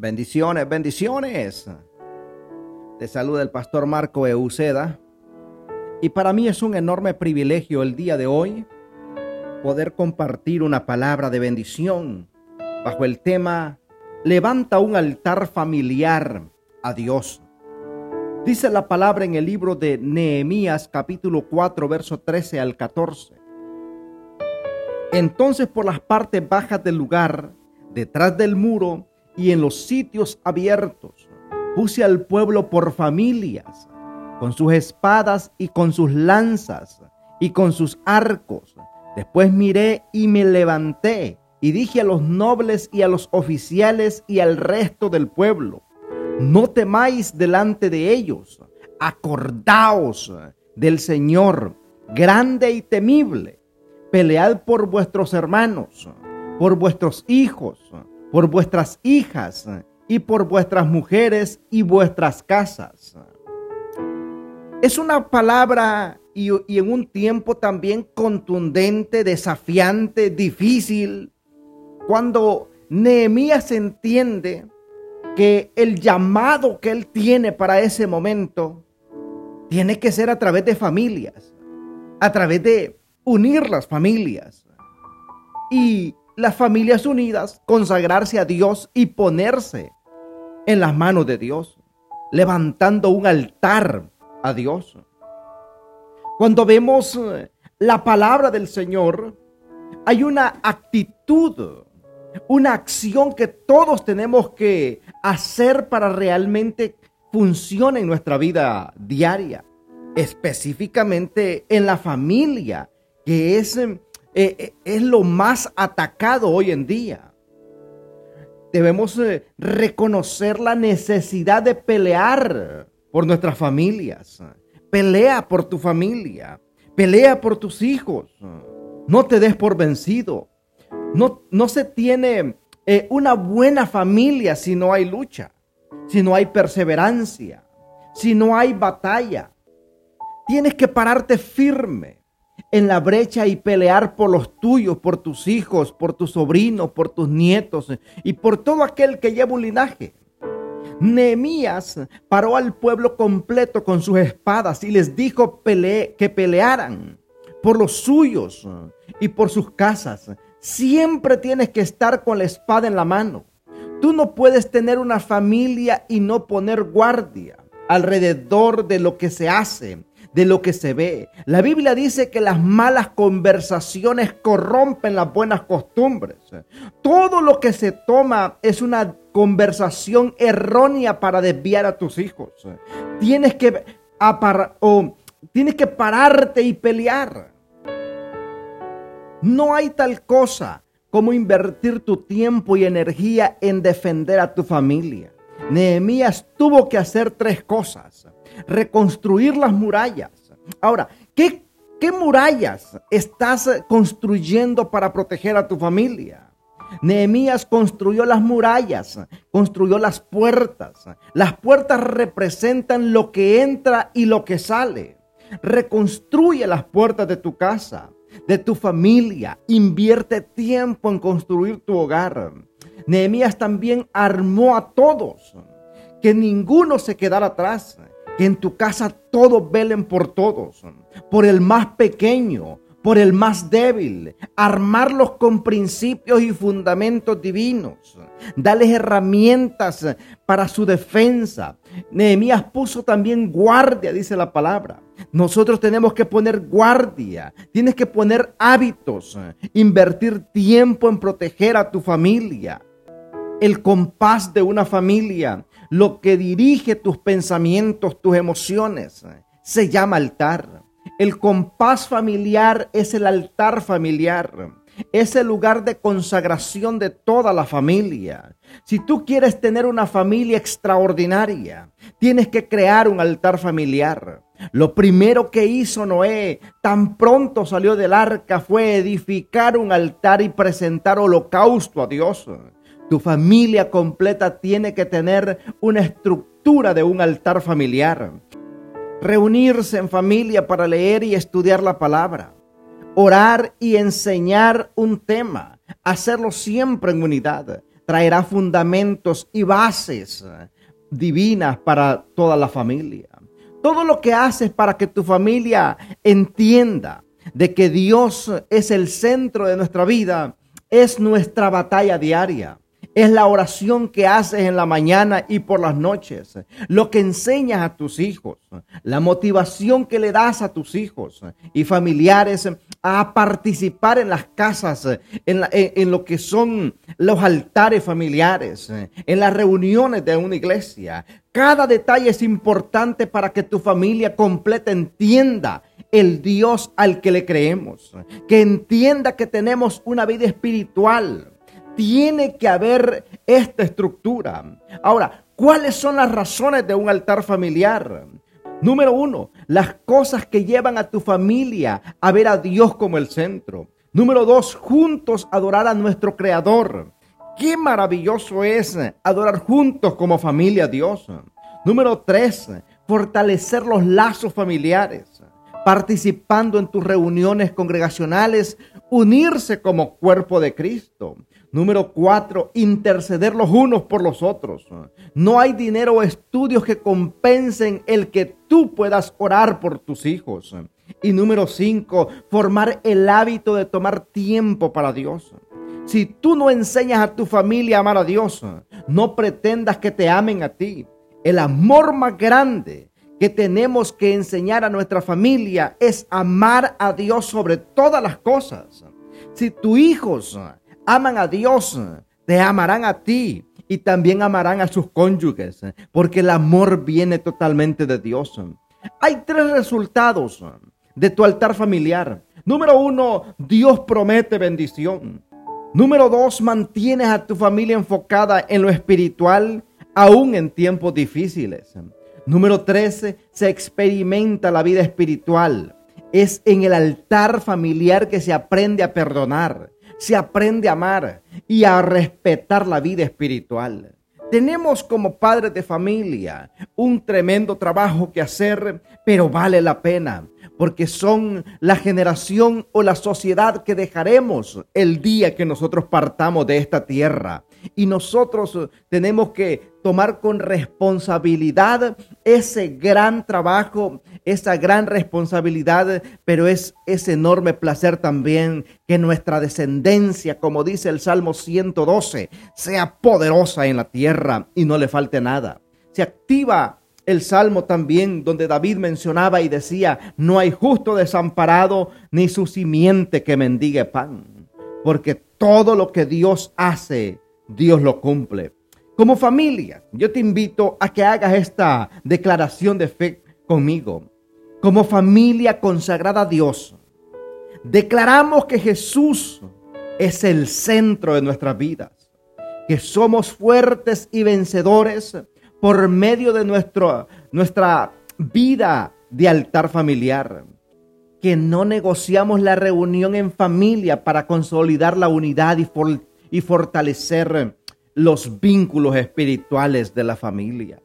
Bendiciones, bendiciones. Te saluda el pastor Marco Euceda. Y para mí es un enorme privilegio el día de hoy poder compartir una palabra de bendición bajo el tema Levanta un altar familiar a Dios. Dice la palabra en el libro de Nehemías capítulo 4 verso 13 al 14. Entonces por las partes bajas del lugar, detrás del muro, y en los sitios abiertos. Puse al pueblo por familias, con sus espadas y con sus lanzas y con sus arcos. Después miré y me levanté y dije a los nobles y a los oficiales y al resto del pueblo, no temáis delante de ellos, acordaos del Señor, grande y temible, pelead por vuestros hermanos, por vuestros hijos, por vuestras hijas y por vuestras mujeres y vuestras casas. Es una palabra y, en un tiempo también contundente, desafiante, difícil, cuando Nehemías entiende que el llamado que él tiene para ese momento tiene que ser a través de familias, a través de unir las familias. Y las familias unidas, consagrarse a Dios y ponerse en las manos de Dios, levantando un altar a Dios. Cuando vemos eh, la palabra del Señor, hay una actitud, una acción que todos tenemos que hacer para realmente funcione en nuestra vida diaria, específicamente en la familia, que es eh, eh, es lo más atacado hoy en día. Debemos eh, reconocer la necesidad de pelear por nuestras familias. Pelea por tu familia. Pelea por tus hijos. No te des por vencido. No, no se tiene una buena familia si no hay lucha, si no hay perseverancia, si no hay batalla. Tienes que pararte firme en la brecha y pelear por los tuyos, por tus hijos, por tus sobrinos, por tus nietos y por todo aquel que lleva un linaje. Nehemías paró al pueblo completo con sus espadas y les dijo que pelearan por los suyos y por sus casas. Siempre tienes que estar con la espada en la mano. Tú no puedes tener una familia y no poner guardia alrededor de lo que se hace, de lo que se ve. La Biblia dice que las malas conversaciones corrompen las buenas costumbres. Todo lo que se toma es una conversación errónea para desviar a tus hijos. Tienes que, o, tienes que pararte y pelear. No hay tal cosa como invertir tu tiempo y energía en defender a tu familia. Nehemías tuvo que hacer tres cosas reconstruir las murallas. Ahora, ¿qué, qué murallas estás construyendo para proteger a tu familia? Nehemías construyó las murallas, construyó las puertas. Las puertas representan lo que entra y lo que sale. Reconstruye las puertas de tu casa, de tu familia. Invierte tiempo en construir tu hogar. Nehemías también armó a todos, que ninguno se quedara atrás en tu casa todos velen por todos, por el más pequeño, por el más débil, armarlos con principios y fundamentos divinos, darles herramientas para su defensa. Nehemías puso también guardia, dice la palabra. Nosotros tenemos que poner guardia, tienes que poner hábitos, invertir tiempo en proteger a tu familia. El compás de una familia lo que dirige tus pensamientos, tus emociones, se llama altar. El compás familiar es el altar familiar. Es el lugar de consagración de toda la familia. Si tú quieres tener una familia extraordinaria, tienes que crear un altar familiar. Lo primero que hizo Noé, tan pronto salió del arca, fue edificar un altar y presentar holocausto a Dios. Tu familia completa tiene que tener una estructura de un altar familiar. Reunirse en familia para leer y estudiar la palabra. Orar y enseñar un tema. Hacerlo siempre en unidad. traerá fundamentos y bases divinas para toda la familia. Todo lo que haces para que tu familia entienda de que Dios es el centro de nuestra vida es nuestra batalla diaria. Es la oración que haces en la mañana y por las noches. Lo que enseñas a tus hijos. La motivación que le das a tus hijos y familiares a participar en las casas, en, lo que son los altares familiares, en las reuniones de una iglesia. Cada detalle es importante para que tu familia completa entienda el Dios al que le creemos, que entienda que tenemos una vida espiritual. Tiene que haber esta estructura. Ahora, ¿cuáles son las razones de un altar familiar? Número uno, las cosas que llevan a tu familia a ver a Dios como el centro. Número dos, juntos adorar a nuestro Creador. Qué maravilloso es adorar juntos como familia a Dios. Número tres, fortalecer los lazos familiares participando en tus reuniones congregacionales, unirse como cuerpo de Cristo. Número cuatro, interceder los unos por los otros. No hay dinero o estudios que compensen el que tú puedas orar por tus hijos. Y número cinco, formar el hábito de tomar tiempo para Dios. Si tú no enseñas a tu familia a amar a Dios, no pretendas que te amen a ti. El amor más grande que tenemos que enseñar a nuestra familia es amar a Dios sobre todas las cosas. Si tus hijos aman a Dios, te amarán a ti y también amarán a sus cónyuges, porque el amor viene totalmente de Dios. Hay tres resultados de tu altar familiar. Número uno, Dios promete bendición. Número dos, mantienes a tu familia enfocada en lo espiritual, aún en tiempos difíciles. Número 13, se experimenta la vida espiritual. Es en el altar familiar que se aprende a perdonar, se aprende a amar y a respetar la vida espiritual. Tenemos como padres de familia un tremendo trabajo que hacer, pero vale la pena, porque son la generación o la sociedad que dejaremos el día que nosotros partamos de esta tierra. Y nosotros tenemos que tomar con responsabilidad ese gran trabajo, esa gran responsabilidad, pero es ese enorme placer también que nuestra descendencia, como dice el Salmo 112, sea poderosa en la tierra y no le falte nada. Se activa el salmo también donde David mencionaba y decía, no hay justo desamparado ni su simiente que mendigue pan, porque todo lo que Dios hace, Dios lo cumple. Como familia, yo te invito a que hagas esta declaración de fe conmigo. Como familia consagrada a Dios, declaramos que Jesús es el centro de nuestras vidas, que somos fuertes y vencedores por medio de nuestro, nuestra vida de altar familiar, que no negociamos la reunión en familia para consolidar la unidad y, y fortalecer los vínculos espirituales de la familia.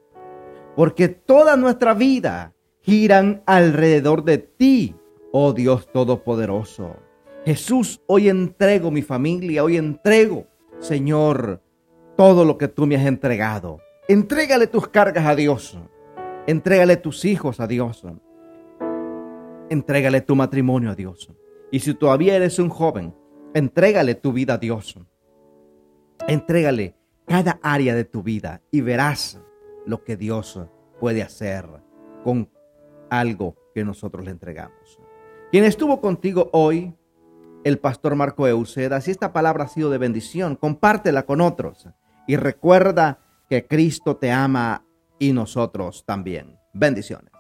Porque toda nuestra vida giran alrededor de ti, oh Dios Todopoderoso. Jesús, hoy entrego mi familia, hoy entrego, Señor, todo lo que tú me has entregado. Entrégale tus cargas a Dios. Entrégale tus hijos a Dios. Entrégale tu matrimonio a Dios. Y si todavía eres un joven, entrégale tu vida a Dios. Entrégale cada área de tu vida y verás lo que Dios puede hacer con algo que nosotros le entregamos. Quien estuvo contigo hoy, el pastor Marco Euseda, si esta palabra ha sido de bendición, compártela con otros y recuerda que Cristo te ama y nosotros también. Bendiciones.